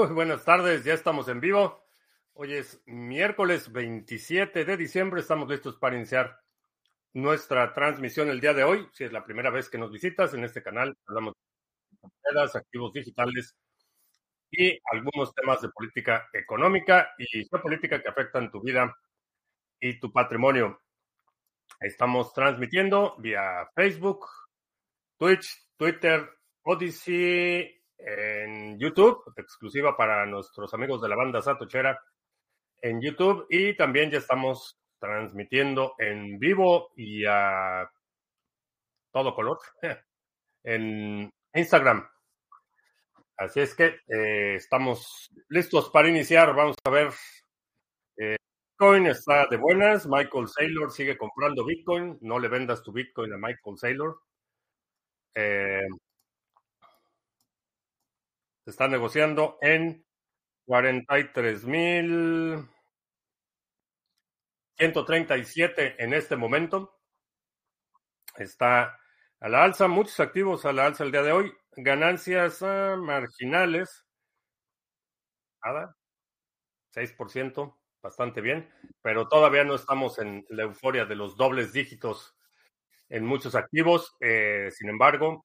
Muy buenas tardes, ya estamos en vivo. Hoy es miércoles 27 de diciembre, estamos listos para iniciar nuestra transmisión el día de hoy. Si es la primera vez que nos visitas en este canal, hablamos de activos digitales y algunos temas de política económica y geopolítica que afectan tu vida y tu patrimonio. Estamos transmitiendo vía Facebook, Twitch, Twitter, Odyssey, en YouTube, exclusiva para nuestros amigos de la banda Satochera en YouTube y también ya estamos transmitiendo en vivo y a todo color en Instagram. Así es que eh, estamos listos para iniciar. Vamos a ver. Eh, Bitcoin está de buenas. Michael Saylor sigue comprando Bitcoin. No le vendas tu Bitcoin a Michael Saylor. Eh, está negociando en 43.137 en este momento. Está a la alza, muchos activos a la alza el día de hoy. Ganancias ah, marginales. Nada. 6%, bastante bien. Pero todavía no estamos en la euforia de los dobles dígitos en muchos activos. Eh, sin embargo,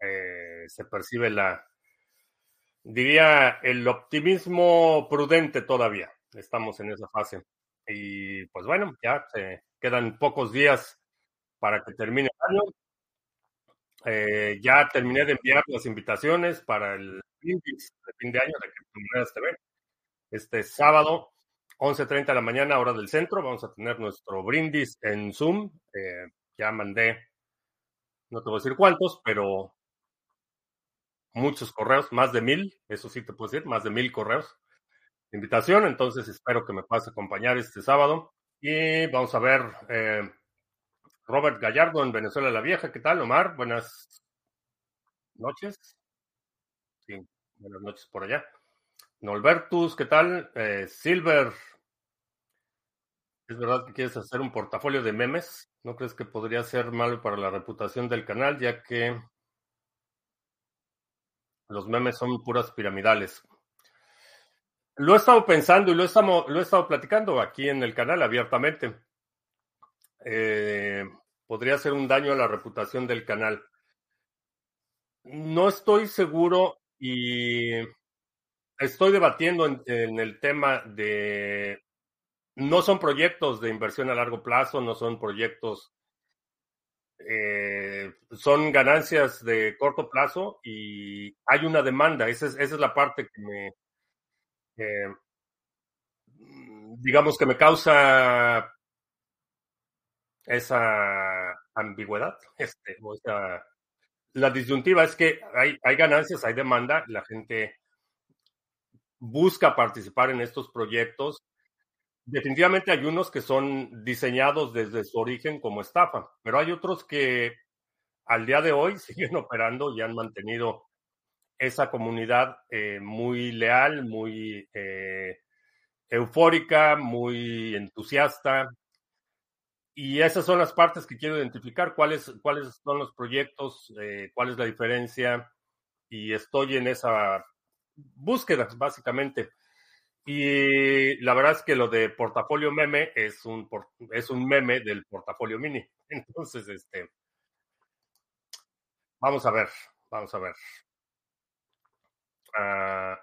eh, se percibe la, diría, el optimismo prudente todavía. Estamos en esa fase. Y pues bueno, ya se quedan pocos días para que termine el año. Eh, ya terminé de enviar las invitaciones para el brindis de fin de año de Criptomonedas TV. Este sábado, 11.30 de la mañana, hora del centro, vamos a tener nuestro brindis en Zoom. Eh, ya mandé, no te voy a decir cuántos, pero muchos correos, más de mil, eso sí te puedo decir, más de mil correos invitación. Entonces espero que me puedas acompañar este sábado. Y vamos a ver eh, Robert Gallardo en Venezuela la Vieja. ¿Qué tal, Omar? Buenas noches. Sí, buenas noches por allá. Nolbertus, ¿qué tal? Eh, Silver, ¿es verdad que quieres hacer un portafolio de memes? ¿No crees que podría ser malo para la reputación del canal, ya que los memes son puras piramidales. Lo he estado pensando y lo he estado, lo he estado platicando aquí en el canal abiertamente. Eh, podría ser un daño a la reputación del canal. No estoy seguro y estoy debatiendo en, en, el tema de... No son proyectos de inversión a largo plazo, no son proyectos eh, son ganancias de corto plazo y hay una demanda. Esa es, esa es la parte que me, eh, digamos que me causa esa ambigüedad. Este, o sea, la disyuntiva es que hay, hay ganancias, hay demanda, la gente busca participar en estos proyectos Definitivamente hay unos que son diseñados desde su origen como estafa, pero hay otros que al día de hoy siguen operando y han mantenido esa comunidad eh, muy leal, muy eh, eufórica, muy entusiasta. Y esas son las partes que quiero identificar, cuáles, cuáles son los proyectos, eh, cuál es la diferencia. Y estoy en esa búsqueda, básicamente. Y la verdad es que lo de portafolio meme es un, es un meme del portafolio mini. Entonces, este, vamos a ver, vamos a ver. Uh,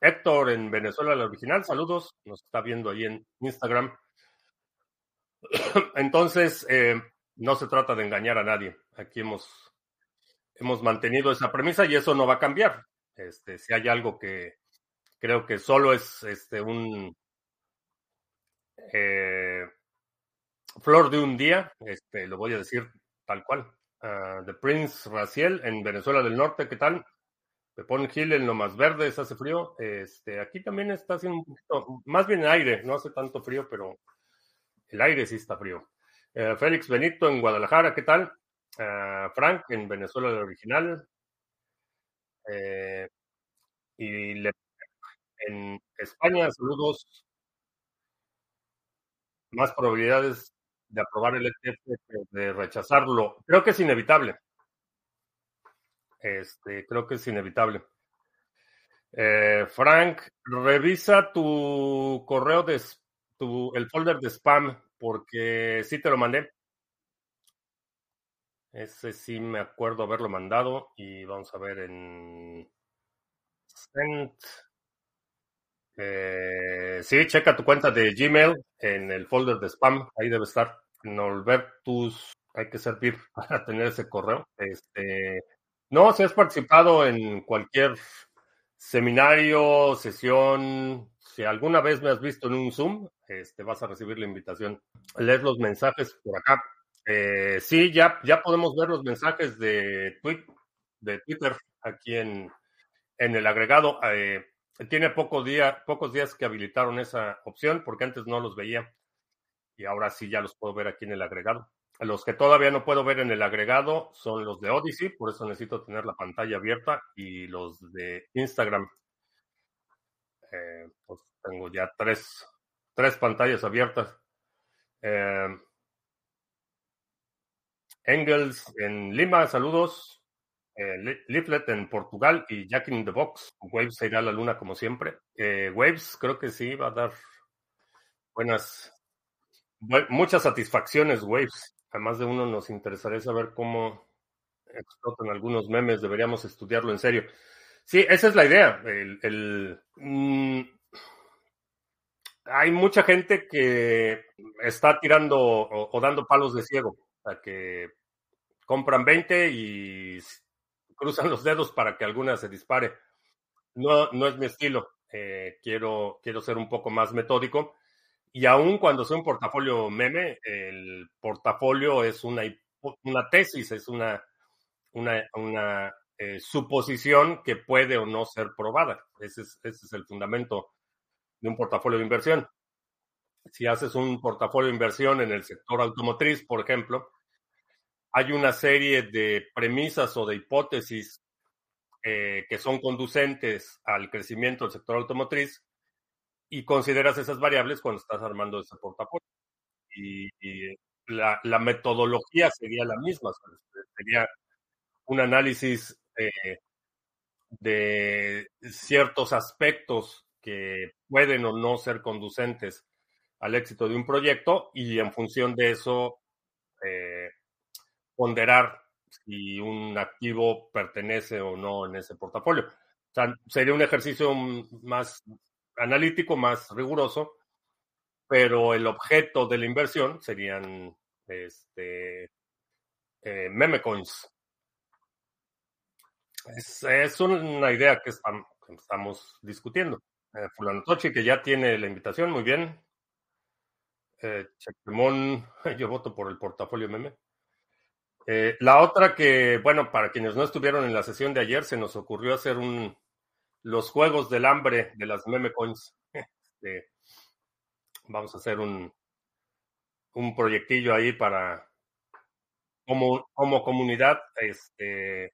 Héctor en Venezuela, el original, saludos, nos está viendo ahí en Instagram. Entonces, eh, no se trata de engañar a nadie. Aquí hemos, hemos mantenido esa premisa y eso no va a cambiar. Este, si hay algo que, Creo que solo es este un eh, flor de un día, este, lo voy a decir tal cual. Uh, The Prince Raciel en Venezuela del Norte, ¿qué tal? Pepón Gil en lo más verdes, hace frío. Este, aquí también está haciendo un poquito, más bien aire, no hace tanto frío, pero el aire sí está frío. Uh, Félix Benito en Guadalajara, ¿qué tal? Uh, Frank en Venezuela del original. y le en España, saludos. Más probabilidades de aprobar el ETF que de rechazarlo. Creo que es inevitable. Este, creo que es inevitable. Eh, Frank, revisa tu correo de tu, el folder de spam, porque sí te lo mandé. Ese sí me acuerdo haberlo mandado. Y vamos a ver en Sent. Eh, sí, checa tu cuenta de Gmail en el folder de spam. Ahí debe estar. Norbertus, hay que servir para tener ese correo. Este, no, si has participado en cualquier seminario, sesión, si alguna vez me has visto en un Zoom, este, vas a recibir la invitación. Lees los mensajes por acá. Eh, sí, ya, ya podemos ver los mensajes de, de Twitter aquí en, en el agregado. Eh, tiene poco día, pocos días que habilitaron esa opción porque antes no los veía y ahora sí ya los puedo ver aquí en el agregado. Los que todavía no puedo ver en el agregado son los de Odyssey, por eso necesito tener la pantalla abierta, y los de Instagram. Eh, pues tengo ya tres, tres pantallas abiertas. Eh, Engels en Lima, saludos. Eh, Leaflet en Portugal y Jack in the Box. Waves se irá a la luna como siempre. Waves creo que sí va a dar buenas, muchas satisfacciones, Waves a más de uno nos interesaría saber cómo explotan algunos memes, deberíamos estudiarlo en serio. Sí, esa es la idea. El, mm, hay mucha gente que está tirando o, dando palos de ciego, o que compran 20 y cruzan los dedos para que alguna se dispare. No, no es mi estilo. Eh, quiero, quiero ser un poco más metódico y aún cuando sea un portafolio meme, el portafolio es una, una tesis, es una, una, eh, suposición que puede o no ser probada. Ese es, ese es el fundamento de un portafolio de inversión. Si haces un portafolio de inversión en el sector automotriz, por ejemplo, hay una serie de premisas o de hipótesis eh, que son conducentes al crecimiento del sector automotriz y consideras esas variables cuando estás armando ese portafolio. Y, la, metodología sería la misma, sería un análisis eh, de ciertos aspectos que pueden o no ser conducentes al éxito de un proyecto y en función de eso eh, ponderar si un activo pertenece o no en ese portafolio. O sea, sería un ejercicio más analítico, más riguroso, pero el objeto de la inversión serían este, eh, meme coins. Es, una idea que estamos, discutiendo. Eh, Fulano Tochi, que ya tiene la invitación, muy bien. Eh, yo voto por el portafolio meme. Eh, la otra que, bueno, para quienes no estuvieron en la sesión de ayer, se nos ocurrió hacer un, los juegos del hambre de las meme coins. Este, vamos a hacer un, un proyectillo ahí para, como, como comunidad, este,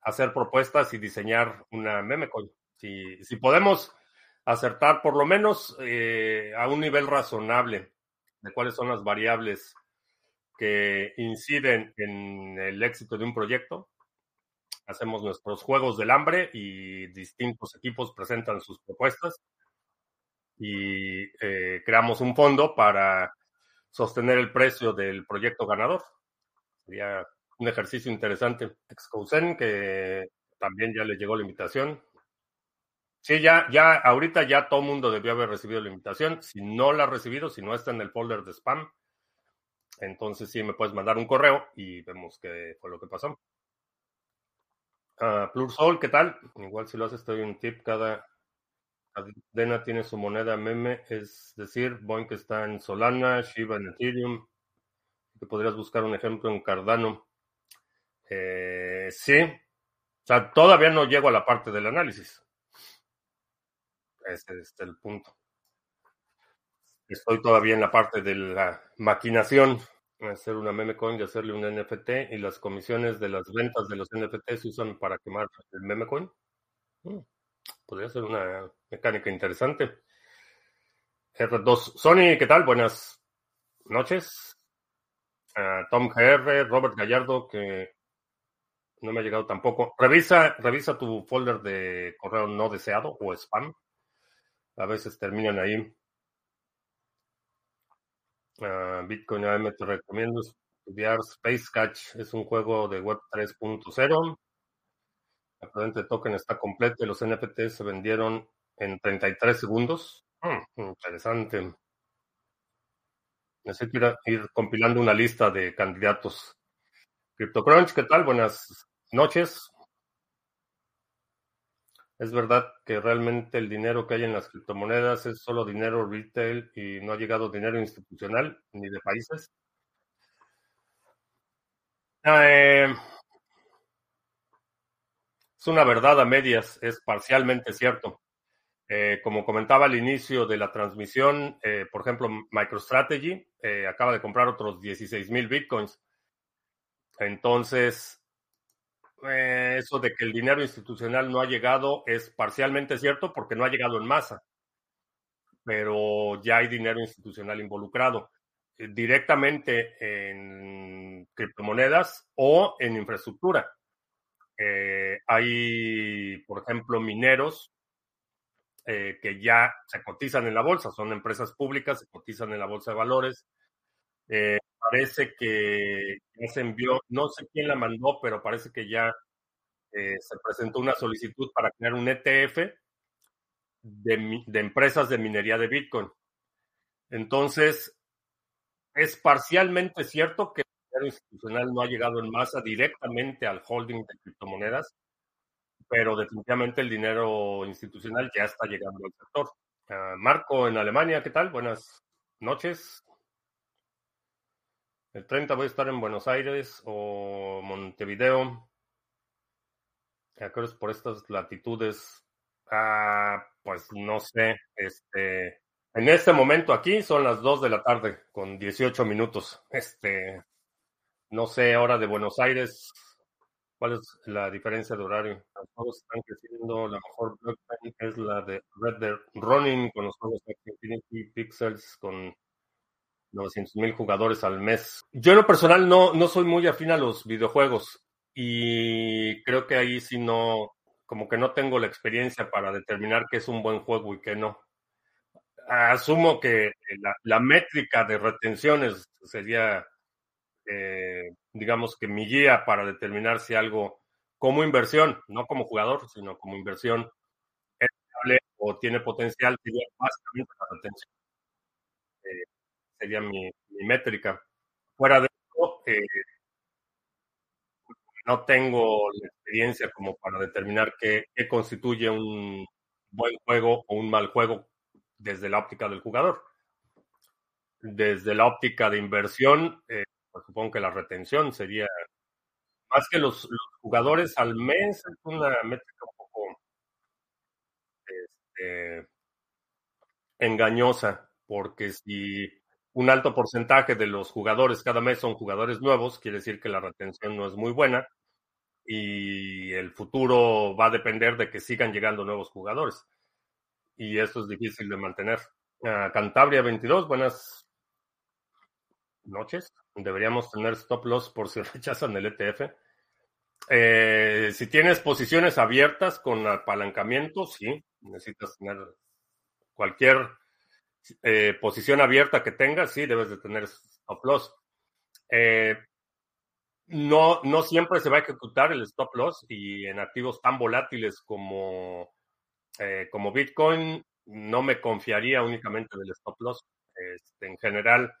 hacer propuestas y diseñar una meme coin. Si, si podemos acertar por lo menos eh, a un nivel razonable de cuáles son las variables que inciden en el éxito de un proyecto, hacemos nuestros juegos del hambre y distintos equipos presentan sus propuestas y eh, creamos un fondo para sostener el precio del proyecto ganador. Sería un ejercicio interesante. Excousen, que también ya le llegó la invitación. Sí, ya, ya, ahorita ya todo mundo debió haber recibido la invitación. Si no la ha recibido, si no está en el folder de spam, entonces sí me puedes mandar un correo y vemos qué fue lo que pasó. Uh, Plursol, ¿qué tal? Igual si lo haces, te doy un tip. Cada cadena tiene su moneda meme, es decir, Boink está en Solana, Shiba en Ethereum. Te podrías buscar un ejemplo en Cardano. Eh, sí. O sea, todavía no llego a la parte del análisis. Ese es el punto. Estoy todavía en la parte de la maquinación hacer una meme coin y hacerle un NFT y las comisiones de las ventas de los NFT se usan para quemar el meme coin. Mm, podría ser una mecánica interesante. R2 Sony, ¿qué tal? Buenas noches. Tom GR, Robert Gallardo, que No me ha llegado tampoco. Revisa, revisa tu folder de correo no deseado o spam. A veces terminan ahí. Uh, Bitcoin AM te recomiendo estudiar Space Catch. Es un juego de Web 3.0. La presente token está completo y los NFTs se vendieron en 33 segundos. Hmm, interesante. Necesito ir, ir, compilando una lista de candidatos. CryptoCrunch, ¿qué tal? Buenas noches. Es verdad que realmente el dinero que hay en las criptomonedas es solo dinero retail y no ha llegado dinero institucional ni de países. Eh, es una verdad a medias, es parcialmente cierto. Eh, como comentaba al inicio de la transmisión, eh, por ejemplo, MicroStrategy eh, acaba de comprar otros 16 mil bitcoins. Entonces, eh, eso de que el dinero institucional no ha llegado es parcialmente cierto porque no ha llegado en masa, pero ya hay dinero institucional involucrado eh, directamente en criptomonedas o en infraestructura. Eh, hay, por ejemplo, mineros que ya se cotizan en la bolsa, son empresas públicas, se cotizan en la bolsa de valores. Parece que ya se envió, no sé quién la mandó, pero parece que ya eh, se presentó una solicitud para crear un ETF de, empresas de minería de Bitcoin. Entonces, es parcialmente cierto que el dinero institucional no ha llegado en masa directamente al holding de criptomonedas, pero definitivamente el dinero institucional ya está llegando al sector. Uh, Marco en Alemania, ¿qué tal? Buenas noches. El 30 voy a estar en Buenos Aires o Montevideo. Creo por estas latitudes. Ah, pues no sé. Este, en este momento aquí son las 2 de la tarde con 18 minutos. Este, no sé, hora de Buenos Aires. ¿Cuál es la diferencia de horario? Los juegos están creciendo. La mejor blockchain es la de Red Dead Running con los juegos de Infinity Pixels con 900 mil jugadores al mes. Yo en lo personal no, no soy muy afín a los videojuegos y creo que ahí sí no, como que no tengo la experiencia para determinar qué es un buen juego y qué no. Asumo que la, métrica de retenciones sería, eh, digamos que mi guía para determinar si algo como inversión, no como jugador, sino como inversión es o tiene potencial, sería básicamente la retención. Eh, sería mi, mi, métrica. Fuera de eso, eh, no tengo la experiencia como para determinar qué, qué, constituye un buen juego o un mal juego desde la óptica del jugador. Desde la óptica de inversión, eh, pues supongo que la retención sería más que los, jugadores al mes, es una métrica un poco este, engañosa, porque si un alto porcentaje de los jugadores cada mes son jugadores nuevos, quiere decir que la retención no es muy buena y el futuro va a depender de que sigan llegando nuevos jugadores. Y eso es difícil de mantener. Uh, Cantabria 22, buenas noches. Deberíamos tener stop loss por si rechazan el ETF. Eh, si tienes posiciones abiertas con apalancamiento, sí, necesitas tener cualquier eh, posición abierta que tengas, sí, debes de tener stop loss. Eh, no, no siempre se va a ejecutar el stop loss y en activos tan volátiles como, eh, como Bitcoin, no me confiaría únicamente del stop loss. Este, en general,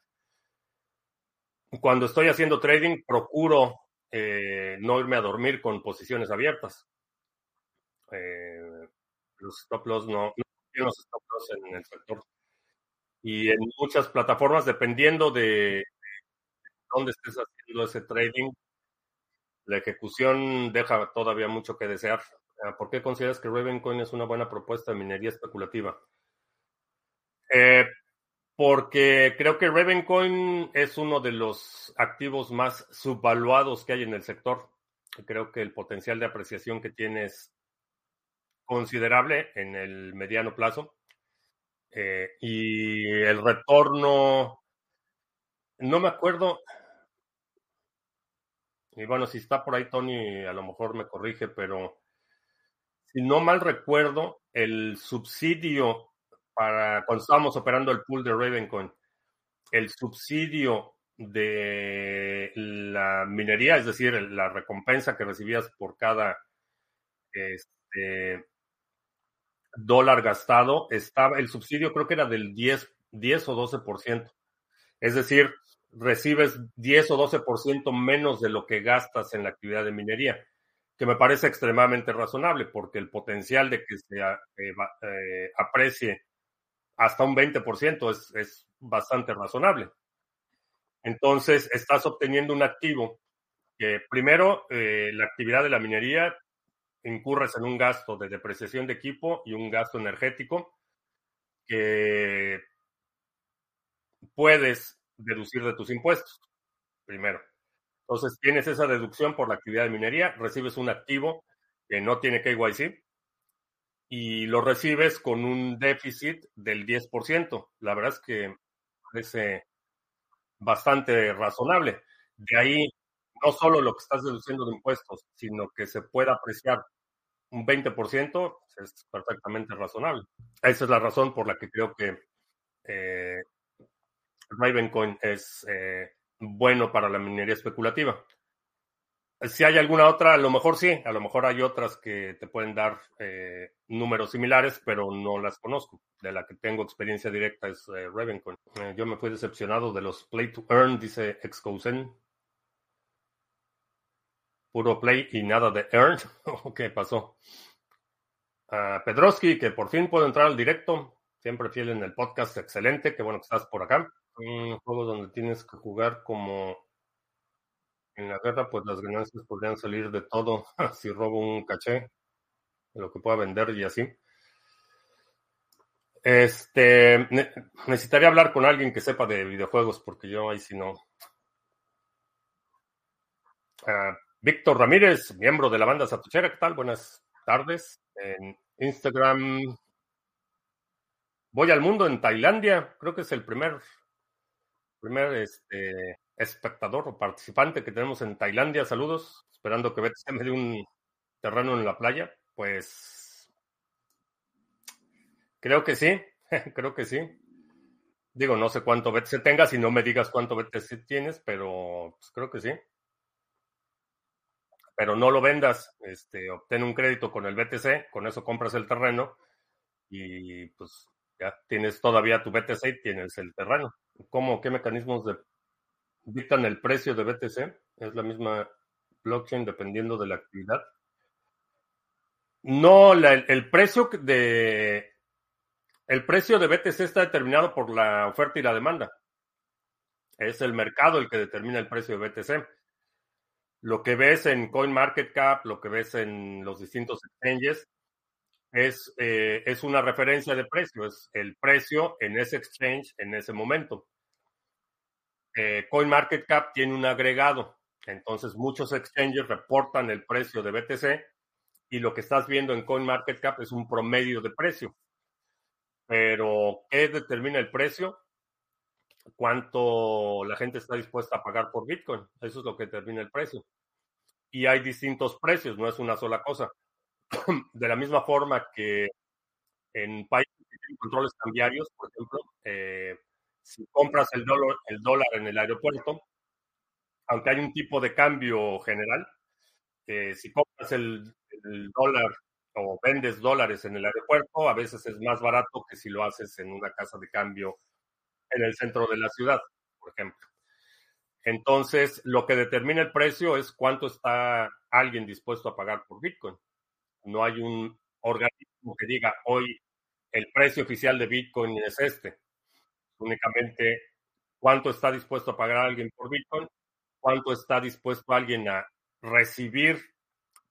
cuando estoy haciendo trading, procuro no irme a dormir con posiciones abiertas. Los stop loss no, no los stop loss en el sector y en muchas plataformas, dependiendo de dónde estés haciendo ese trading, la ejecución deja todavía mucho que desear. Ah, ¿Por qué consideras que Ravencoin es una buena propuesta de minería especulativa? Eh, porque creo que Ravencoin es uno de los activos más subvaluados que hay en el sector. Creo que el potencial de apreciación que tiene es considerable en el mediano plazo. Eh, y el retorno, no me acuerdo, Y bueno, si está por ahí Tony, a lo mejor me corrige, pero si no mal recuerdo, el subsidio para cuando estábamos operando el pool de Ravencoin, el subsidio de la minería, es decir, la recompensa que recibías por cada este, dólar gastado, estaba, el subsidio creo que era del 10, 10 o 12%. Es decir, recibes 10 o 12% menos de lo que gastas en la actividad de minería, que me parece extremadamente razonable, porque el potencial de que se eh, eh, aprecie hasta un 20% es, es bastante razonable. Entonces, estás obteniendo un activo que primero, eh, la actividad de la minería incurres en un gasto de depreciación de equipo y un gasto energético que puedes deducir de tus impuestos, primero. Entonces, tienes esa deducción por la actividad de minería, recibes un activo que no tiene KYC y lo recibes con un déficit del 10%. La verdad es que parece bastante razonable. De ahí, no solo lo que estás deduciendo de impuestos, sino que se pueda apreciar un 20%, es perfectamente razonable. Esa es la razón por la que creo que eh, Ravencoin es eh, bueno para la minería especulativa. Si hay alguna otra, a lo mejor sí, a lo mejor hay otras que te pueden dar eh, números similares, pero no las conozco. De la que tengo experiencia directa es eh, Ravencoin. Yo me fui decepcionado de los Play to Earn, dice Excousen. Puro play y nada de earn. ¿Qué pasó? Uh, Pedroski, que por fin puedo entrar al directo. Siempre fiel en el podcast. Excelente. Qué bueno que estás por acá. Un juego donde tienes que jugar como en la guerra, pues las ganancias podrían salir de todo si robo un caché, lo que pueda vender y así. Este, necesitaría hablar con alguien que sepa de videojuegos, porque yo ahí sí no. Uh, Víctor Ramírez, miembro de la banda Satochera, ¿qué tal? Buenas tardes. En Instagram, voy al mundo en Tailandia, creo que es el primer, primer este, espectador o participante que tenemos en Tailandia. Saludos, esperando que BTC me dé un terreno en la playa. Pues creo que sí, creo que sí. Digo, no sé cuánto BTC tengas y no me digas cuánto BTC tienes, pero pues, creo que sí. Pero no lo vendas, este, obtén un crédito con el BTC, con eso compras el terreno y pues ya tienes todavía tu BTC y tienes el terreno. ¿Cómo, qué mecanismos dictan el precio de BTC, es la misma blockchain dependiendo de la actividad. No, el precio de el precio de BTC está determinado por la oferta y la demanda. Es el mercado el que determina el precio de BTC. Lo que ves en CoinMarketCap, lo que ves en los distintos exchanges, es, eh, es una referencia de precio, es el precio en ese exchange en ese momento. Eh, CoinMarketCap tiene un agregado. Entonces, muchos exchanges reportan el precio de BTC y lo que estás viendo en CoinMarketCap es un promedio de precio. Pero, ¿qué determina el precio? ¿Cuánto la gente está dispuesta a pagar por Bitcoin? Eso es lo que determina el precio. Y hay distintos precios, no es una sola cosa. De la misma forma que en países que tienen controles cambiarios, por ejemplo, eh, si compras el dólar, el dólar en el aeropuerto, aunque hay un tipo de cambio general, eh, si compras el, dólar o vendes dólares en el aeropuerto, a veces es más barato que si lo haces en una casa de cambio en el centro de la ciudad, por ejemplo. Entonces, lo que determina el precio es cuánto está alguien dispuesto a pagar por Bitcoin. No hay un organismo que diga hoy el precio oficial de Bitcoin es este únicamente cuánto está dispuesto a pagar alguien por Bitcoin, cuánto está dispuesto alguien a recibir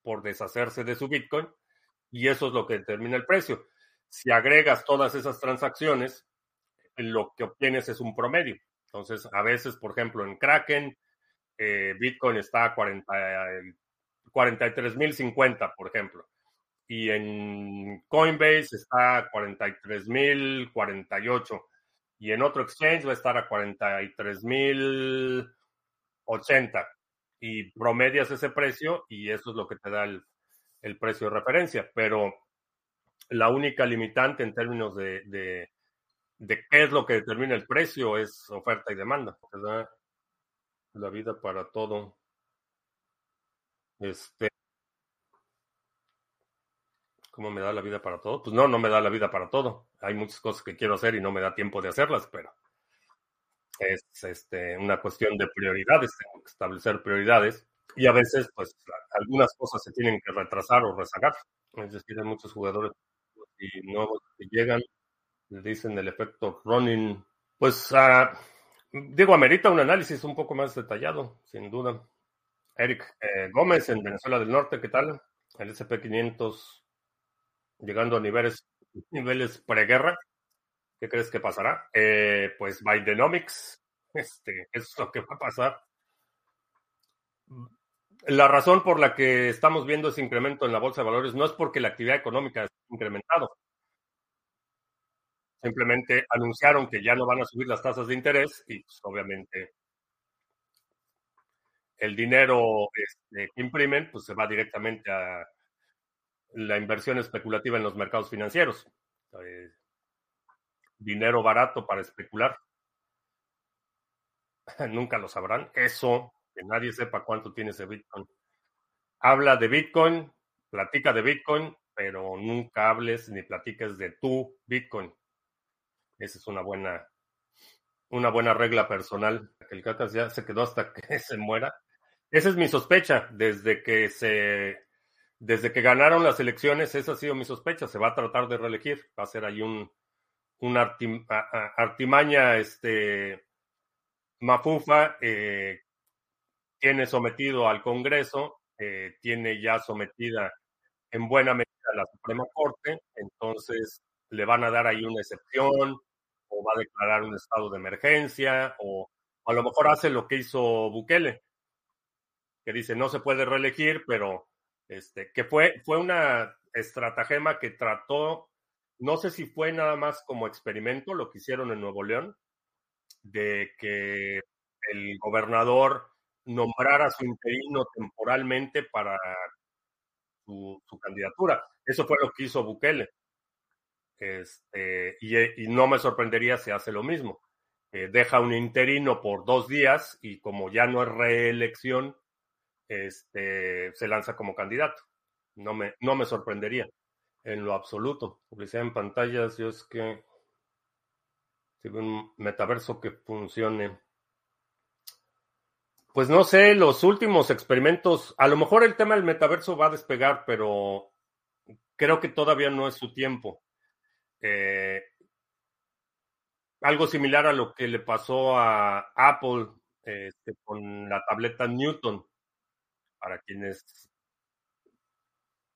por deshacerse de su Bitcoin, y eso es lo que determina el precio. Si agregas todas esas transacciones, lo que obtienes es un promedio. Entonces, a veces, por ejemplo, en Kraken, eh, Bitcoin está a 43.050, por ejemplo. Y en Coinbase está a 43.048 y en otro exchange va a estar a 43.080. y promedias ese precio y eso es lo que te da el, el precio de referencia. Pero la única limitante en términos de, de, de, qué es lo que determina el precio es oferta y demanda. Te da la vida para todo. Este, ¿Cómo me da la vida para todo? Pues no, no me da la vida para todo. Hay muchas cosas que quiero hacer y no me da tiempo de hacerlas, pero es este, una cuestión de prioridades. Tengo que establecer prioridades y a veces, pues, algunas cosas se tienen que retrasar o rezagar. Es decir, hay muchos jugadores y nuevos que llegan, dicen el efecto running. Pues, uh, digo, amerita un análisis un poco más detallado, sin duda. Eric eh, Gómez en Venezuela del Norte, ¿qué tal? El SP500 llegando a niveles, niveles preguerra. ¿Qué crees que pasará? Eh, pues Bidenomics, este, es lo que va a pasar. La razón por la que estamos viendo ese incremento en la bolsa de valores no es porque la actividad económica ha incrementado. Simplemente anunciaron que ya no van a subir las tasas de interés y pues, obviamente el dinero este, que imprimen pues se va directamente a la inversión especulativa en los mercados financieros. Eh, dinero barato para especular. Nunca lo sabrán. Eso, que nadie sepa cuánto tiene ese Bitcoin. Habla de Bitcoin, platica de Bitcoin, pero nunca hables ni platiques de tu Bitcoin. Esa es una buena, una buena regla personal. El Cacas ya se quedó hasta que se muera. Esa es mi sospecha. Desde que se desde que ganaron las elecciones, esa ha sido mi sospecha. Se va a tratar de reelegir. Va a ser ahí un, una artimaña este, mafufa. Eh, tiene sometido al Congreso, eh, tiene ya sometida en buena medida a la Suprema Corte. Entonces le van a dar ahí una excepción o va a declarar un estado de emergencia o a lo mejor hace lo que hizo Bukele, que dice no se puede reelegir, pero este, que fue, fue una estratagema que trató, no sé si fue nada más como experimento lo que hicieron en Nuevo León, de que el gobernador nombrara a su interino temporalmente para su, candidatura. Eso fue lo que hizo Bukele. Este, y, no me sorprendería si hace lo mismo. Eh, deja un interino por dos días y como ya no es reelección, este, se lanza como candidato. No me, no me sorprendería en lo absoluto. Publicidad en pantallas, yo es que si un metaverso que funcione. Pues no sé, los últimos experimentos, a lo mejor el tema del metaverso va a despegar, pero creo que todavía no es su tiempo. Eh, algo similar a lo que le pasó a Apple este, con la tableta Newton para quienes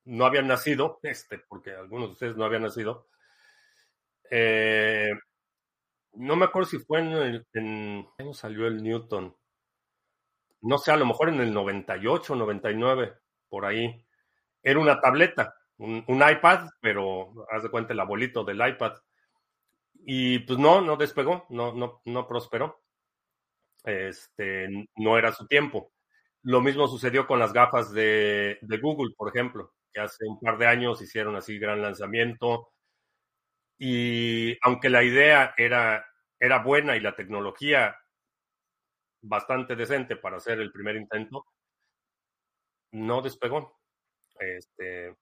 no habían nacido, este, porque algunos de ustedes no habían nacido. Eh, no me acuerdo si fue en, en ¿Cuándo salió el Newton? No sé, a lo mejor en el 98, 99, por ahí. Era una tableta, un, iPad, pero haz de cuenta el abuelito del iPad. Y pues no, no despegó, no, no, no prosperó. Este, no era su tiempo. Lo mismo sucedió con las gafas de, Google, por ejemplo, que hace un par de años hicieron así gran lanzamiento. Y aunque la idea era, era buena y la tecnología bastante decente para hacer el primer intento, no despegó. Este,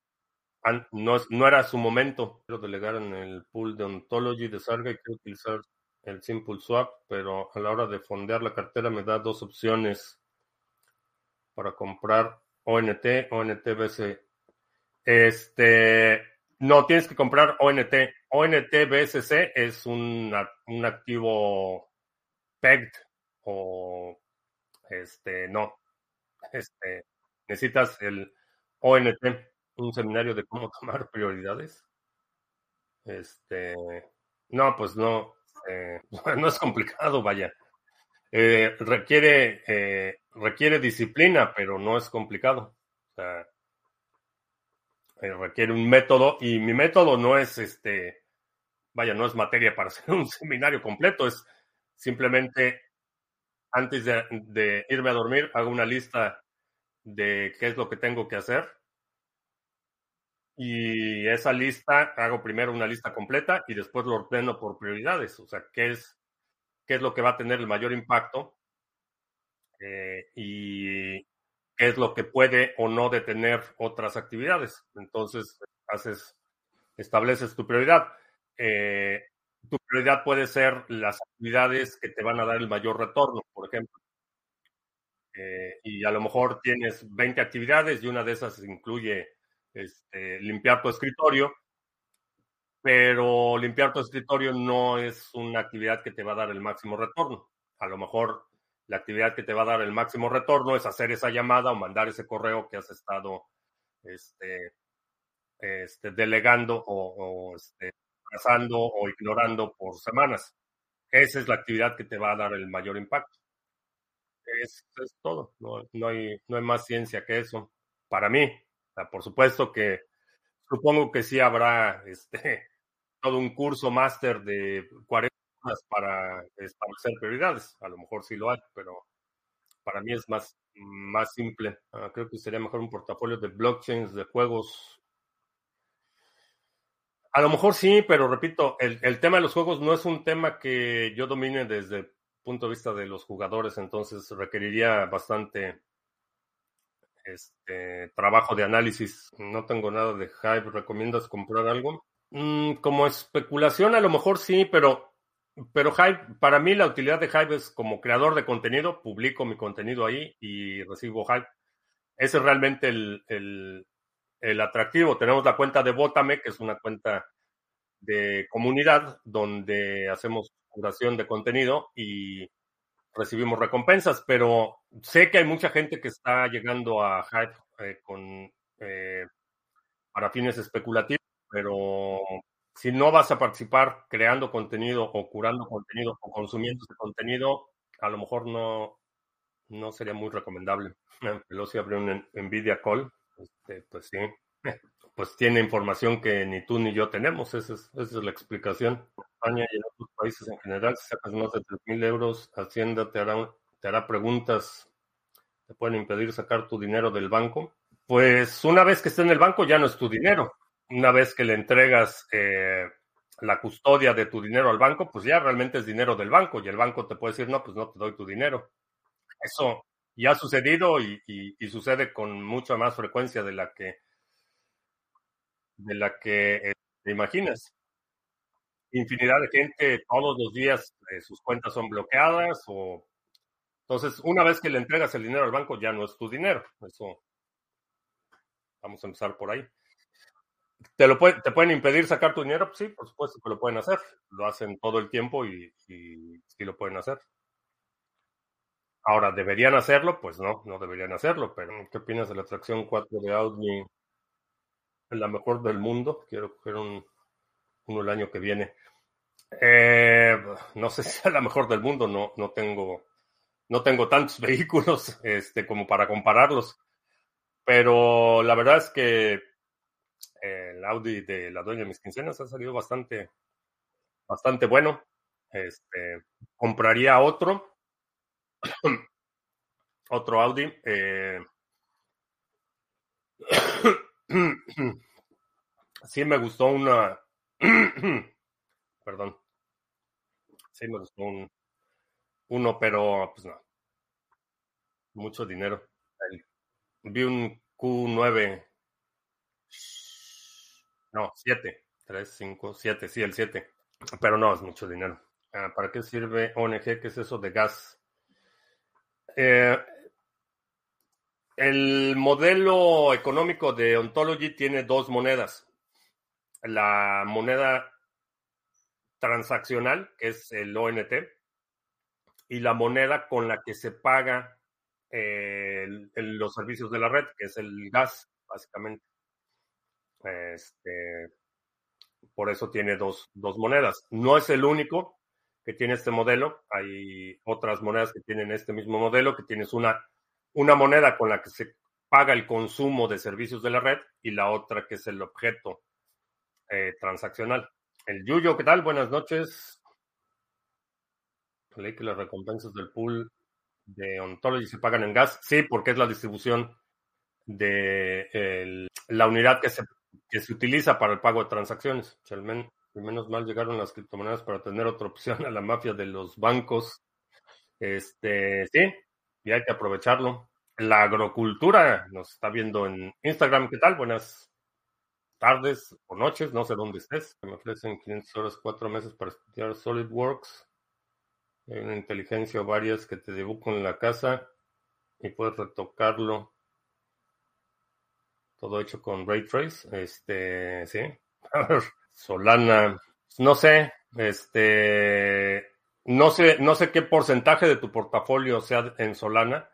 no, no era su momento. Quiero delegar en el pool de Ontology de Sarga y quiero utilizar el Simple Swap, pero a la hora de fondear la cartera me da dos opciones para comprar ONT, ONT Este, no, tienes que comprar ONT. ONT BSC es un, un activo pegged o este, no. Este, necesitas el ONT, un seminario de cómo tomar prioridades. Este, no, pues no, eh, no es complicado, vaya. Eh, requiere, eh, requiere disciplina, pero no es complicado. O sea, requiere un método y mi método no es este, vaya, no es materia para hacer un seminario completo, es simplemente antes de irme a dormir, hago una lista de qué es lo que tengo que hacer. Y esa lista, hago primero una lista completa y después lo ordeno por prioridades. O sea, qué es, qué es lo que va a tener el mayor impacto eh, y qué es lo que puede o no detener otras actividades. Entonces, haces, estableces tu prioridad. Eh, tu prioridad puede ser las actividades que te van a dar el mayor retorno, por ejemplo. Eh, y a lo mejor tienes 20 actividades y una de esas incluye este, limpiar tu escritorio, pero limpiar tu escritorio no es una actividad que te va a dar el máximo retorno. A lo mejor la actividad que te va a dar el máximo retorno es hacer esa llamada o mandar ese correo que has estado este, este, delegando o, o este, pasando o ignorando por semanas. Esa es la actividad que te va a dar el mayor impacto. Es, es todo. No, no, hay, no hay más ciencia que eso. Para mí, por supuesto que supongo que sí habrá este, todo un curso máster de 40 horas para establecer prioridades. A lo mejor sí lo hay, pero para mí es más, más simple. Uh, creo que sería mejor un portafolio de blockchains, de juegos. A lo mejor sí, pero repito, el, el tema de los juegos no es un tema que yo domine desde el punto de vista de los jugadores, entonces requeriría bastante este trabajo de análisis. No tengo nada de hype. ¿Recomiendas comprar algo? Mm, como especulación, a lo mejor sí, pero, pero Hype, para mí la utilidad de Hype es como creador de contenido, publico mi contenido ahí y recibo Hype. Ese es realmente el, el, el atractivo. Tenemos la cuenta de Botame, que es una cuenta de comunidad donde hacemos curación de contenido y recibimos recompensas, pero sé que hay mucha gente que está llegando a Hype eh, con eh, para fines especulativos, pero si no vas a participar creando contenido o curando contenido o consumiendo ese contenido, a lo mejor no, no sería muy recomendable. Pelosi abrió un Nvidia Call, este, pues sí, pues tiene información que ni tú ni yo tenemos, esa es, la explicación. España y en otros países en general, si sacas más de 3 mil euros, Hacienda te hará, te hará preguntas, te pueden impedir sacar tu dinero del banco. Pues una vez que esté en el banco ya no es tu dinero. Una vez que le entregas eh, la custodia de tu dinero al banco, pues ya realmente es dinero del banco y el banco te puede decir, no, pues no te doy tu dinero. Eso ya ha sucedido y, sucede con mucha más frecuencia de la que de la que eh, te imaginas. Infinidad de gente todos los días eh, sus cuentas son bloqueadas o entonces una vez que le entregas el dinero al banco ya no es tu dinero. Eso vamos a empezar por ahí. ¿Te, lo ¿Te pueden impedir sacar tu dinero? sí, por supuesto que lo pueden hacer. Lo hacen todo el tiempo y, y sí lo pueden hacer. Ahora, ¿deberían hacerlo? Pues no, no deberían hacerlo, pero ¿qué opinas de la atracción 4 de Audi? La mejor del mundo. Quiero coger un, uno el año que viene. Eh, no sé si sea la mejor del mundo, no, no tengo, no tengo tantos vehículos este, como para compararlos. Pero la verdad es que el Audi de la dueña de mis quincenas ha salido bastante, bastante bueno. Este, compraría otro, otro Audi. Eh, sí me gustó una, perdón, sí me gustó un, uno, pero pues no, mucho dinero. Vi un Q9 no, 7. 3, 5, 7. Sí, el 7. Pero no, es mucho dinero. Ah, ¿Para qué sirve ONG? ¿Qué es eso de gas? Eh, el modelo económico de Ontology tiene dos monedas. La moneda transaccional, que es el ONT, y la moneda con la que se paga eh, los servicios de la red, que es el gas, básicamente. Este, por eso tiene dos, dos monedas. No es el único que tiene este modelo. Hay otras monedas que tienen este mismo modelo, que tienes una, una moneda con la que se paga el consumo de servicios de la red y la otra que es el objeto eh, transaccional. El Yuyo, ¿qué tal? Buenas noches. Leí que las recompensas del pool de Ontology se pagan en gas. Sí, porque es la distribución de la unidad que se, utiliza para el pago de transacciones. O sea, al men- al menos mal llegaron las criptomonedas para tener otra opción a la mafia de los bancos. Este, sí, y hay que aprovecharlo. La agrocultura nos está viendo en Instagram. ¿Qué tal? Buenas tardes o noches, no sé dónde estés. Me ofrecen 500 horas, cuatro meses para estudiar SolidWorks. Hay una inteligencia o varias que te dibujo en la casa y puedes retocarlo. Todo hecho con Ray Trace. Este, sí. Solana. No sé. Este. No sé, no sé qué porcentaje de tu portafolio sea en Solana,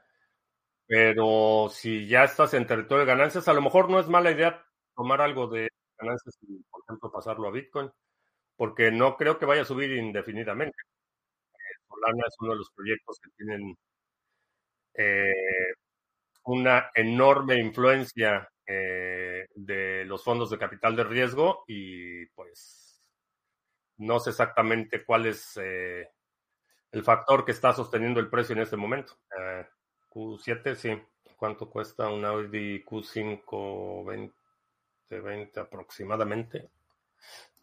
pero si ya estás en territorio de ganancias, a lo mejor no es mala idea tomar algo de ganancias y, por ejemplo, pasarlo a Bitcoin, porque no creo que vaya a subir indefinidamente. Solana es uno de los proyectos que tienen eh, una enorme influencia eh, de los fondos de capital de riesgo y pues no sé exactamente cuál es eh, el factor que está sosteniendo el precio en este momento. Eh, Q7, sí. ¿Cuánto cuesta un Audi Q5 2020 aproximadamente?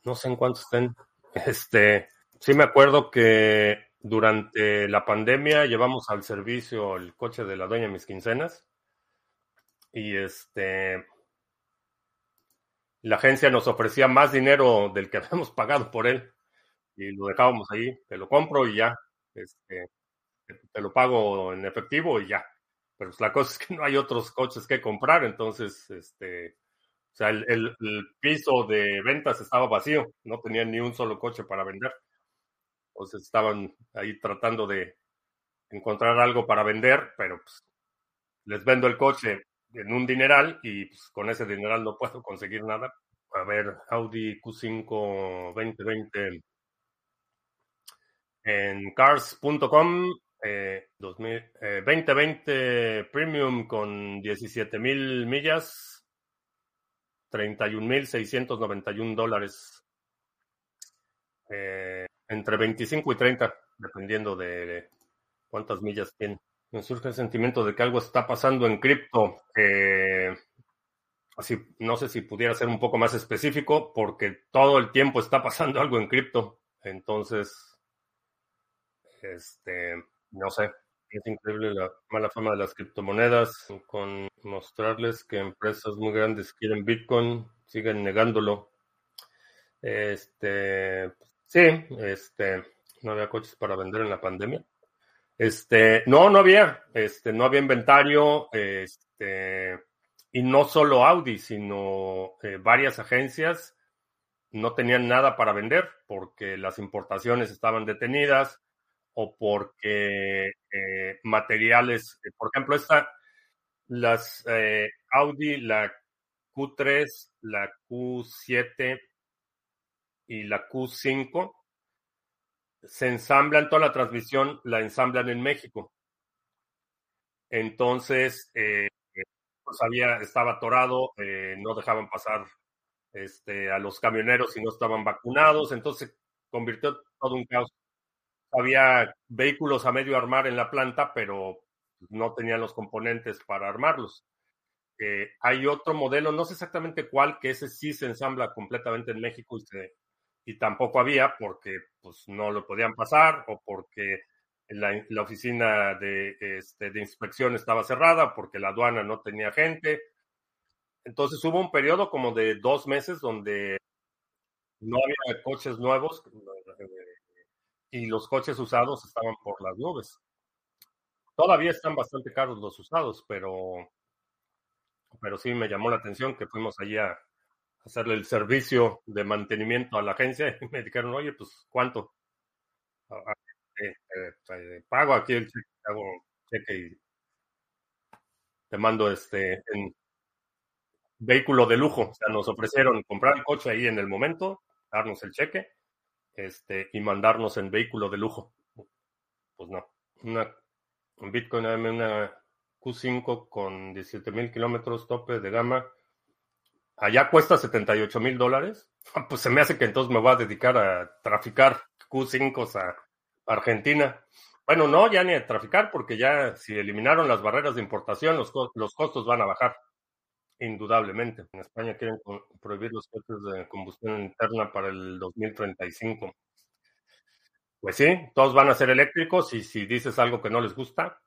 No sé en cuánto estén. Este, sí me acuerdo que durante la pandemia llevamos al servicio el coche de la dueña mis quincenas y este la agencia nos ofrecía más dinero del que habíamos pagado por él y lo dejábamos ahí, te lo compro y ya, este, te lo pago en efectivo y ya. Pero pues, la cosa es que no hay otros coches que comprar, entonces, este, o sea, el, el, el piso de ventas estaba vacío, no tenían ni un solo coche para vender. Entonces estaban ahí tratando de encontrar algo para vender, pero pues les vendo el coche en un dineral y pues, con ese dineral no puedo conseguir nada. A ver, Audi Q5 2020 en cars.com eh, 2000, eh, 2020 Premium con 17 mil millas, 31 mil 691 dólares. Eh, entre 25 y 30, dependiendo de cuántas millas tiene. Me surge el sentimiento de que algo está pasando en cripto. Así, no sé si pudiera ser un poco más específico, porque todo el tiempo está pasando algo en cripto. Entonces, este, no sé. Es increíble la mala fama de las criptomonedas. Con mostrarles que empresas muy grandes quieren Bitcoin, siguen negándolo. Este, sí, este, no había coches para vender en la pandemia. Este, no, no había, este, no había inventario, este, y no solo Audi, sino eh, varias agencias no tenían nada para vender porque las importaciones estaban detenidas o porque eh, materiales, por ejemplo, esta, las eh, Audi, la Q3, la Q7 y la Q5 se ensamblan, toda la transmisión la ensamblan en México. Entonces, eh, pues había, estaba atorado, eh, no dejaban pasar este, a los camioneros si no estaban vacunados, entonces convirtió todo un caos. Había vehículos a medio armar en la planta, pero no tenían los componentes para armarlos. Eh, hay otro modelo, no sé exactamente cuál, que ese sí se ensambla completamente en México y, se, y tampoco había porque pues, no lo podían pasar o porque la, la oficina de, este, de inspección estaba cerrada, porque la aduana no tenía gente. Entonces hubo un periodo como de dos meses donde no había coches nuevos y los coches usados estaban por las nubes. Todavía están bastante caros los usados, pero, pero sí me llamó la atención que fuimos allí a hacerle el servicio de mantenimiento a la agencia y me dijeron, oye, pues, ¿cuánto? Eh, eh, pago aquí el cheque, hago cheque y te mando este en vehículo de lujo. O sea, nos ofrecieron comprar el coche ahí en el momento, darnos el cheque este, y mandarnos en vehículo de lujo. Pues no. Una, un Bitcoin AM, una Q5 con 17 mil kilómetros tope de gama. Allá cuesta 78 mil dólares. Pues se me hace que entonces me voy a dedicar a traficar Q5 a Argentina. Bueno, no, ya ni a traficar, porque ya si eliminaron las barreras de importación, los, los costos van a bajar, indudablemente. En España quieren prohibir los coches de combustión interna para el 2035. Pues sí, todos van a ser eléctricos y si dices algo que no les gusta,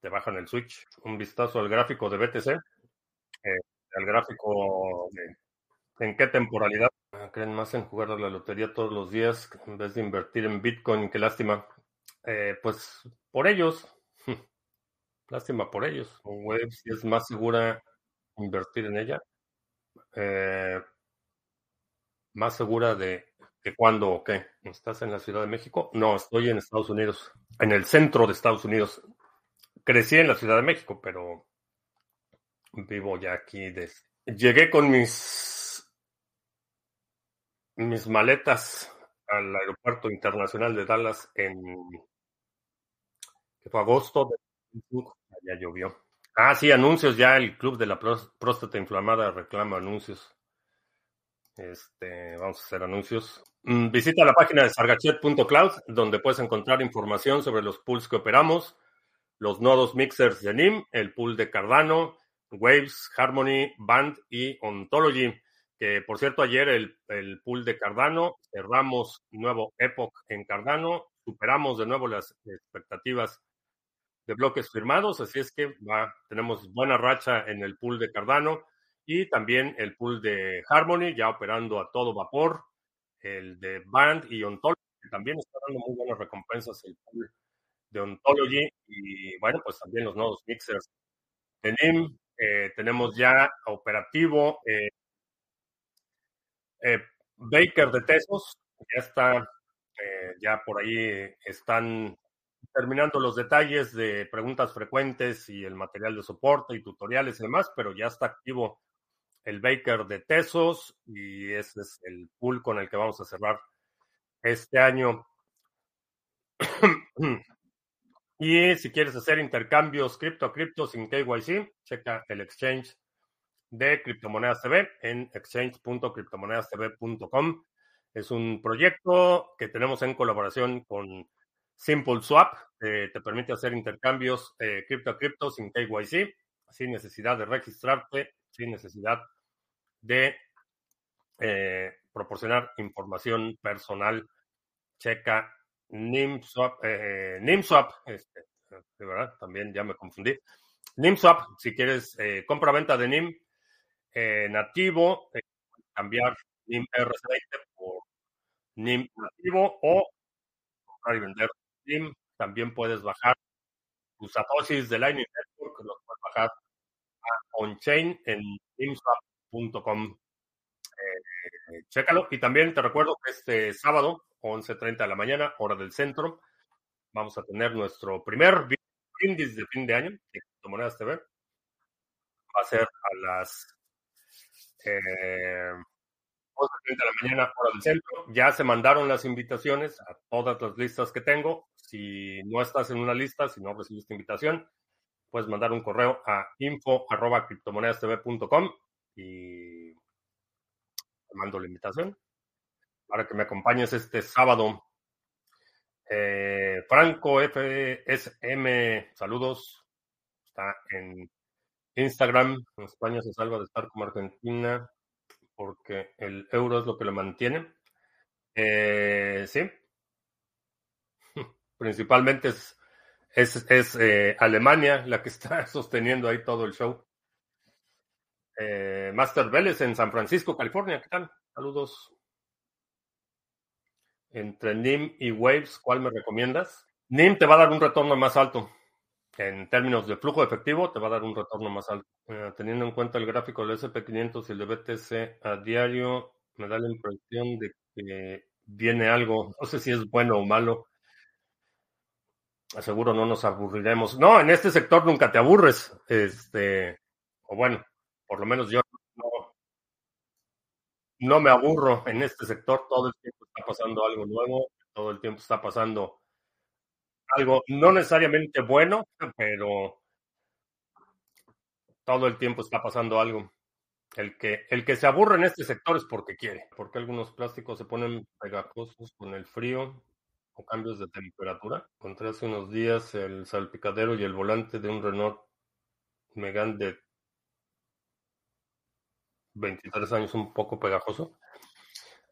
te bajan el switch. Un vistazo al gráfico de BTC, eh, al gráfico de en qué temporalidad. Ah, creen más en jugar a la lotería todos los días en vez de invertir en Bitcoin, qué lástima. Eh, pues por ellos, lástima por ellos. Web si es más segura invertir en ella. Eh, más segura de que cuándo o qué. ¿Estás en la Ciudad de México? No, estoy en Estados Unidos, en el centro de Estados Unidos. Crecí en la Ciudad de México, pero vivo ya aquí. Desde... Llegué con mis mis maletas al aeropuerto internacional de Dallas en que fue agosto de ya llovió. Ah, sí, anuncios ya el club de la próstata inflamada reclama anuncios. Este, vamos a hacer anuncios. Mm, visita la página de sargachet.cloud donde puedes encontrar información sobre los pools que operamos, los nodos mixers de NIM, el pool de Cardano, Waves, Harmony, Band y Ontology. Que por cierto, ayer el, el pool de Cardano, cerramos nuevo Epoch en Cardano, superamos de nuevo las expectativas de bloques firmados, así es que tenemos buena racha en el pool de Cardano y también el pool de Harmony, ya operando a todo vapor, el de Band y Ontology, también está dando muy buenas recompensas el pool de Ontology y bueno, pues también los nodos mixers de NIM. Eh, tenemos ya operativo eh, eh, Baker de Tesos, ya está, ya por ahí están terminando los detalles de preguntas frecuentes y el material de soporte y tutoriales y demás, pero ya está activo el Baker de Tesos y ese es el pool con el que vamos a cerrar este año. y si quieres hacer intercambios cripto a cripto sin KYC, checa el exchange de Criptomonedas TV en exchange.criptomonedastv.com. Es un proyecto que tenemos en colaboración con Simple Swap, que te permite hacer intercambios eh, cripto a cripto sin KYC, sin necesidad de registrarte, sin necesidad de eh, proporcionar información personal. Checa NIMSwap, eh, NIMSwap, este, de verdad, también ya me confundí. NIMSwap, si quieres compra-venta de NIM nativo, cambiar NIM RC20 por NIM nativo o comprar y vender también puedes bajar tus satoshis de Lightning Network, los puedes bajar a on-chain en nimswap.com. Eh, chécalo. Y también te recuerdo que este sábado, 11.30 de la mañana, hora del centro, vamos a tener nuestro primer índice de fin de año de Criptomonedas TV. Va a ser a las eh, de la mañana, hora del centro. Ya se mandaron las invitaciones a todas las listas que tengo. Si no estás en una lista, si no recibiste invitación, puedes mandar un correo a info.criptomonedastv.com y te mando la invitación para que me acompañes este sábado. Eh, Franco FSM, saludos. Está en Instagram. España se salva de estar como Argentina porque el euro es lo que lo mantiene. Eh, sí, principalmente es, es, eh, Alemania la que está sosteniendo ahí todo el show. Eh, Master Vélez en San Francisco, California, ¿qué tal? Saludos. Entre NIM y Waves, ¿cuál me recomiendas? NIM te va a dar un retorno más alto. En términos de flujo efectivo, te va a dar un retorno más alto. Eh, teniendo en cuenta el gráfico del SP500 y el de BTC a diario, me da la impresión de que viene algo, no sé si es bueno o malo. Seguro no nos aburriremos. No, en este sector nunca te aburres. Este, o bueno, por lo menos yo no, me aburro en este sector. Todo el tiempo está pasando algo nuevo, todo el tiempo está pasando algo no necesariamente bueno, pero todo el tiempo está pasando algo. El que, el que se aburre en este sector es porque quiere, porque algunos plásticos se ponen pegajosos con el frío, o cambios de temperatura. Encontré hace unos días el salpicadero y el volante de un Renault Megane de 23 años, un poco pegajoso.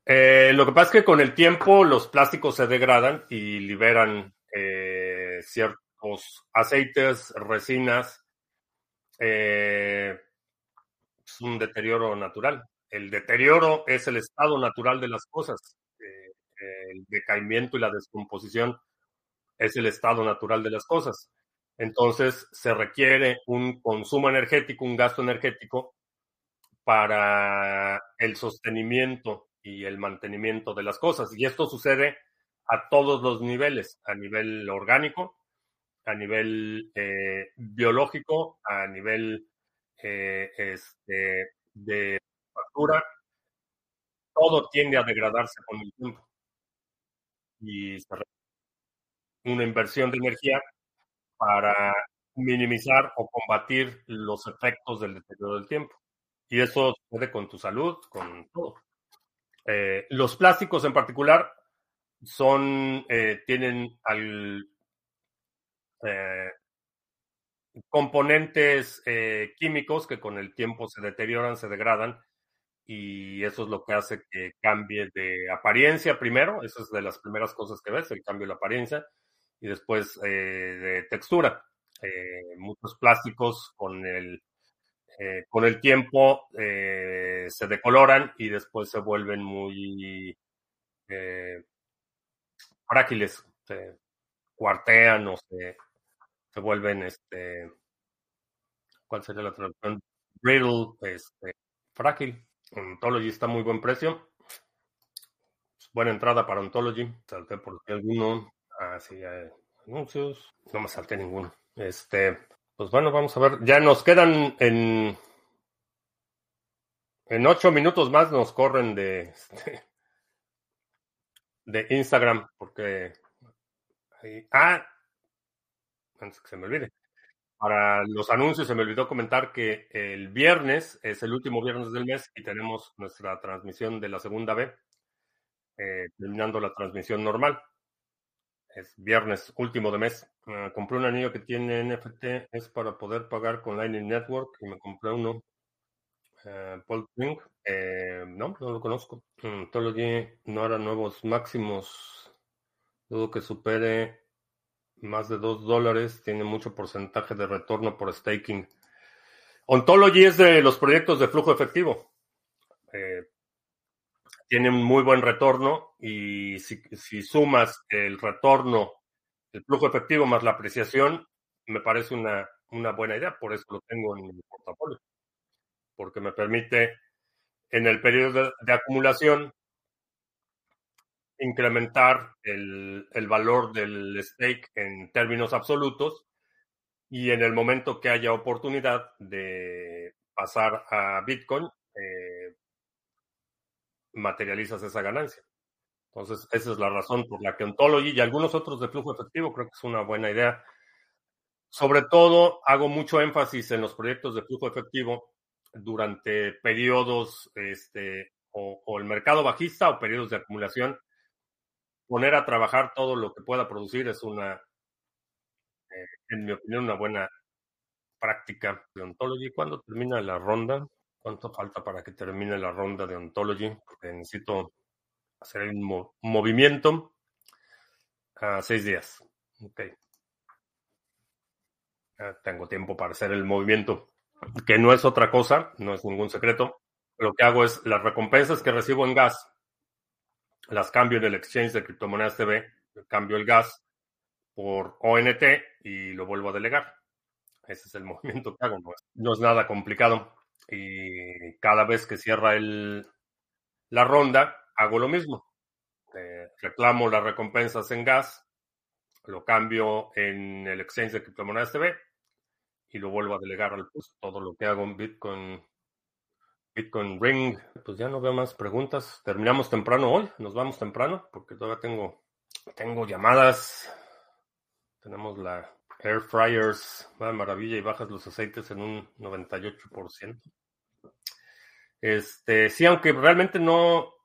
Eh, lo que pasa es que con el tiempo los plásticos se degradan y liberan eh, ciertos aceites, resinas. Eh, es un deterioro natural. El deterioro es el estado natural de las cosas. El decaimiento y la descomposición es el estado natural de las cosas. Entonces se requiere un consumo energético, un gasto energético para el sostenimiento y el mantenimiento de las cosas. Y esto sucede a todos los niveles, a nivel orgánico, a nivel eh, biológico, a nivel eh, este, de factura, todo tiende a degradarse con el tiempo. Y una inversión de energía para minimizar o combatir los efectos del deterioro del tiempo. Y eso sucede con tu salud, con todo. Eh, los plásticos en particular son, eh, tienen al, eh, componentes químicos que con el tiempo se deterioran, se degradan, y eso es lo que hace que cambie de apariencia primero, eso es de las primeras cosas que ves, el cambio de apariencia, y después de textura. muchos plásticos con el eh, con el tiempo eh, se decoloran y después se vuelven muy eh, frágiles, se cuartean o se, se vuelven, este, ¿cuál sería la traducción? Brittle, este, frágil. Ontology está muy buen precio. Buena entrada para Ontology. Salté por alguno. Ah, sí, anuncios. No me salté ninguno. Este, pues bueno, vamos a ver. Ya nos quedan en. En ocho minutos más nos corren de. De Instagram, porque. ah, antes que se me olvide. Para los anuncios se me olvidó comentar que el viernes es el último viernes del mes y tenemos nuestra transmisión de la segunda B, eh, terminando la transmisión normal es viernes último de mes. compré un anillo que tiene NFT, es para poder pagar con Lightning Network y me compré uno. Uh, Paul eh, no, no lo conozco. Ontology no hará nuevos máximos. Dudo que supere más de 2 dólares. Tiene mucho porcentaje de retorno por staking. Ontology es de los proyectos de flujo efectivo. Eh, tiene un muy buen retorno y si, sumas el retorno, el flujo efectivo más la apreciación, me parece una, una buena idea, por eso lo tengo en mi portafolio, porque me permite en el periodo de, acumulación incrementar el, el, valor del stake en términos absolutos y en el momento que haya oportunidad de pasar a Bitcoin, eh, materializas esa ganancia. Entonces, esa es la razón por la que Ontology y algunos otros de flujo efectivo creo que es una buena idea. Sobre todo, hago mucho énfasis en los proyectos de flujo efectivo durante periodos este, o, el mercado bajista o periodos de acumulación. Poner a trabajar todo lo que pueda producir es una, eh, en mi opinión, una buena práctica de Ontology. ¿Cuándo termina la ronda? ¿Cuánto falta para que termine la ronda de Ontology? Porque necesito hacer un movimiento a seis días. Ok. tengo tiempo para hacer el movimiento, que no es otra cosa, no es ningún secreto. Lo que hago es las recompensas que recibo en gas, las cambio en el exchange de criptomonedas TV, cambio el gas por ONT y lo vuelvo a delegar. Ese es el movimiento que hago, no es nada complicado y cada vez que cierra el, la ronda, hago lo mismo. Eh, reclamo las recompensas en gas, lo cambio en el exchange de criptomonedas TV y lo vuelvo a delegar al puesto. Todo lo que hago en Bitcoin, Bitcoin Ring. Pues ya no veo más preguntas. Terminamos temprano hoy, nos vamos temprano porque todavía tengo, tengo llamadas. Tenemos la Air fryers, va de maravilla y bajas los aceites en un 98%. Este, sí, aunque realmente no,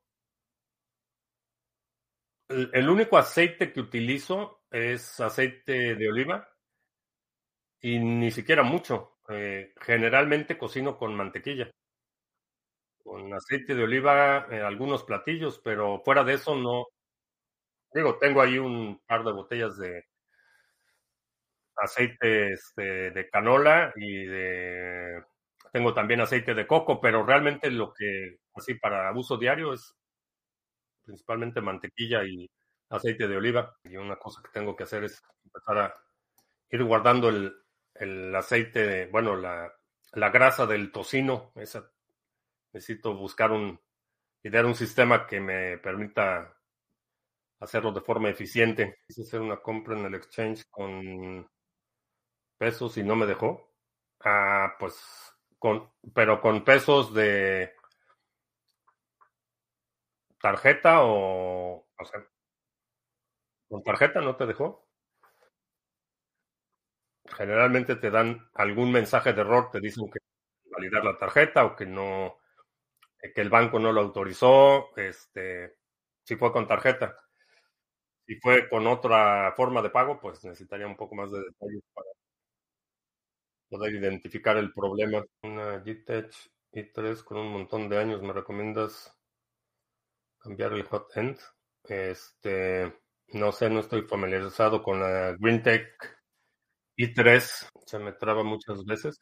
El, único aceite que utilizo es aceite de oliva y ni siquiera mucho. Eh, generalmente cocino con mantequilla, con aceite de oliva en algunos platillos, pero fuera de eso no. Digo, tengo ahí un par de botellas de aceite este, de canola y de... Tengo también aceite de coco, pero realmente lo que, así para uso diario, es principalmente mantequilla y aceite de oliva. Y una cosa que tengo que hacer es empezar a ir guardando el, el aceite, de, bueno, la, la grasa del tocino. Esa, necesito buscar un, idear un sistema que me permita hacerlo de forma eficiente. Quise hacer una compra en el exchange con pesos y no me dejó. Ah, pues, con, pero con pesos de tarjeta o, o sea, con tarjeta no te dejó. Generalmente te dan algún mensaje de error, te dicen que validar la tarjeta o que no, que el banco no lo autorizó, este, si fue con tarjeta. Si fue con otra forma de pago, pues necesitaría un poco más de detalles para poder identificar el problema. Una GTEch i3 con un montón de años, ¿me recomiendas cambiar el hot end? Este, no sé, no estoy familiarizado con la GreenTech i3, se me traba muchas veces.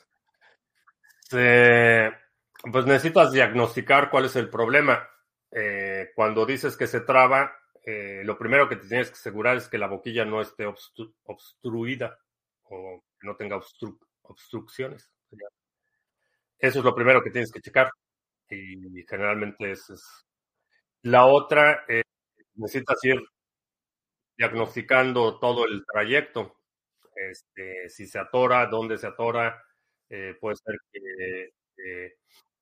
Pues necesitas diagnosticar cuál es el problema. Eh, cuando dices que se traba, eh, lo primero que te tienes que asegurar es que la boquilla no esté obstru obstruida o no tenga obstru obstrucciones. Eso es lo primero que tienes que checar. Y generalmente es. La otra, eh, necesitas ir diagnosticando todo el trayecto. Este, si se atora, dónde se atora. Eh, puede ser que, eh,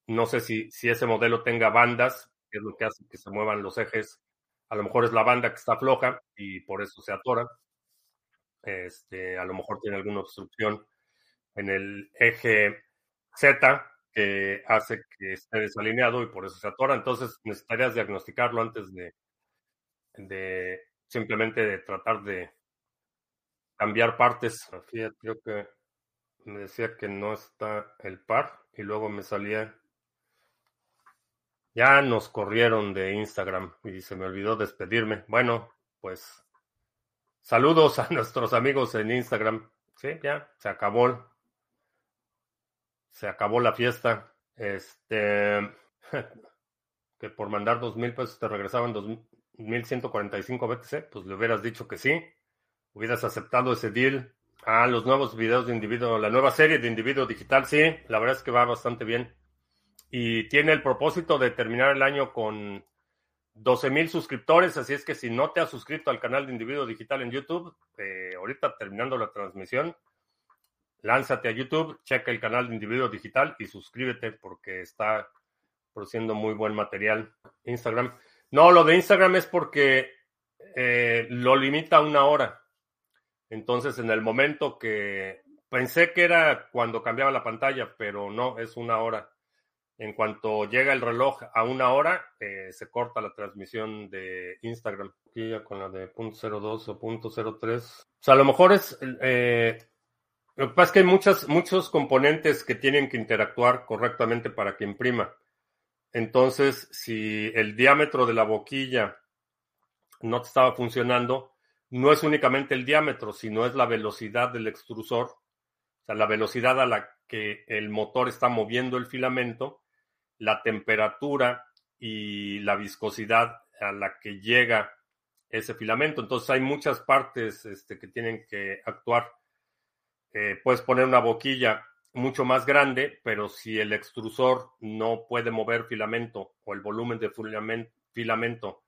no sé si, si ese modelo tenga bandas, que es lo que hace que se muevan los ejes. A lo mejor es la banda que está floja y por eso se atora. Este, a lo mejor tiene alguna obstrucción en el eje Z que hace que esté desalineado y por eso se atora. Entonces necesitarías diagnosticarlo antes de, de simplemente de tratar de cambiar partes. Creo que me decía que no está el par y luego me salía. Ya nos corrieron de Instagram y se me olvidó despedirme. Bueno, pues saludos a nuestros amigos en Instagram. Sí, ya se acabó se acabó la fiesta. Este, que por mandar dos mil pesos te regresaban dos mil ciento cuarenta y cinco BTC, pues le hubieras dicho que sí. Hubieras aceptado ese deal. Ah, los nuevos videos de individuo, la nueva serie de individuo digital, sí, la verdad es que va bastante bien. Y tiene el propósito de terminar el año con 12 mil suscriptores, así es que si no te has suscrito al canal de individuo digital en YouTube, eh, ahorita terminando la transmisión, lánzate a YouTube, checa el canal de Individuo Digital y suscríbete porque está produciendo muy buen material. Instagram. No, lo de Instagram es porque eh, lo limita a una hora. Entonces, en el momento que pensé que era cuando cambiaba la pantalla, pero no, es una hora. En cuanto llega el reloj a una hora, eh, se corta la transmisión de Instagram. Aquí ya con la de .02 o .03. O sea, a lo mejor es eh, lo que pasa es que hay muchos componentes que tienen que interactuar correctamente para que imprima. Entonces, si el diámetro de la boquilla no te estaba funcionando, no es únicamente el diámetro, sino es la velocidad del extrusor, o sea, la velocidad a la que el motor está moviendo el filamento, la temperatura y la viscosidad a la que llega ese filamento. Entonces hay muchas partes este, que tienen que actuar. Eh, puedes poner una boquilla mucho más grande, pero si el extrusor no puede mover filamento o el volumen de filamento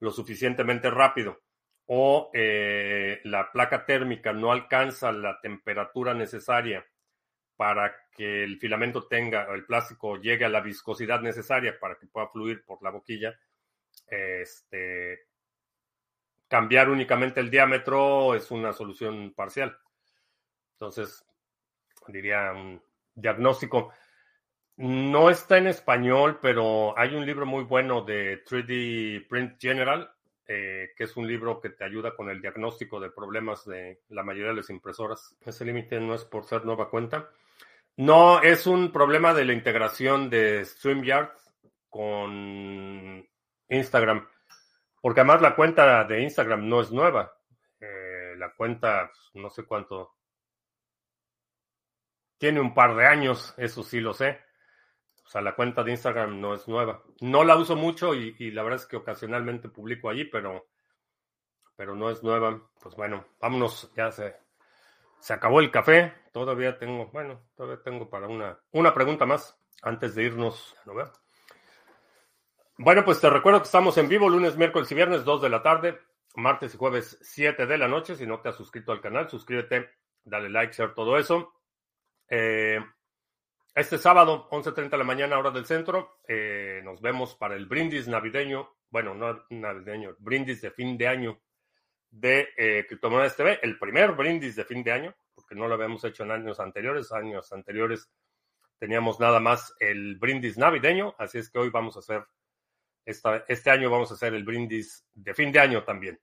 lo suficientemente rápido o eh, la placa térmica no alcanza la temperatura necesaria para que el filamento tenga, el plástico llegue a la viscosidad necesaria para que pueda fluir por la boquilla, este, cambiar únicamente el diámetro es una solución parcial. Entonces, diría un diagnóstico. No está en español, pero hay un libro muy bueno de 3D Print General. eh, que es un libro que te ayuda con el diagnóstico de problemas de la mayoría de las impresoras. Ese límite no es por ser nueva cuenta. No, es un problema de la integración de StreamYard con Instagram. Porque además la cuenta de Instagram no es nueva. Eh, la cuenta, pues, no sé cuánto. Tiene un par de años, eso sí lo sé. O sea, la cuenta de Instagram no es nueva. No la uso mucho y, la verdad es que ocasionalmente publico allí, pero, pero no es nueva. Pues bueno, vámonos, ya se, se acabó el café. Todavía tengo, bueno, todavía tengo para una, una pregunta más antes de irnos. ¿no veo? Bueno, pues te recuerdo que estamos en vivo lunes, miércoles y viernes, 2 de la tarde, martes y jueves, 7 de la noche. Si no te has suscrito al canal, suscríbete, dale like, share, todo eso. Eh, este sábado, 11.30 de la mañana, hora del centro, eh, nos vemos para el brindis navideño, bueno, no navideño, brindis de fin de año de eh, Criptomonedas TV, el primer brindis de fin de año, porque no lo habíamos hecho en años anteriores, años anteriores teníamos nada más el brindis navideño, así es que hoy vamos a hacer este año vamos a hacer el brindis de fin de año también.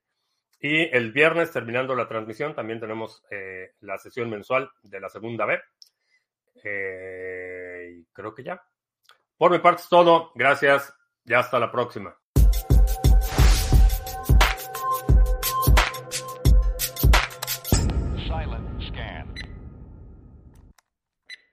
Y el viernes, terminando la transmisión, también tenemos eh, la sesión mensual de la segunda B. Eh, creo que ya. Por mi parte es todo. Gracias y hasta la próxima.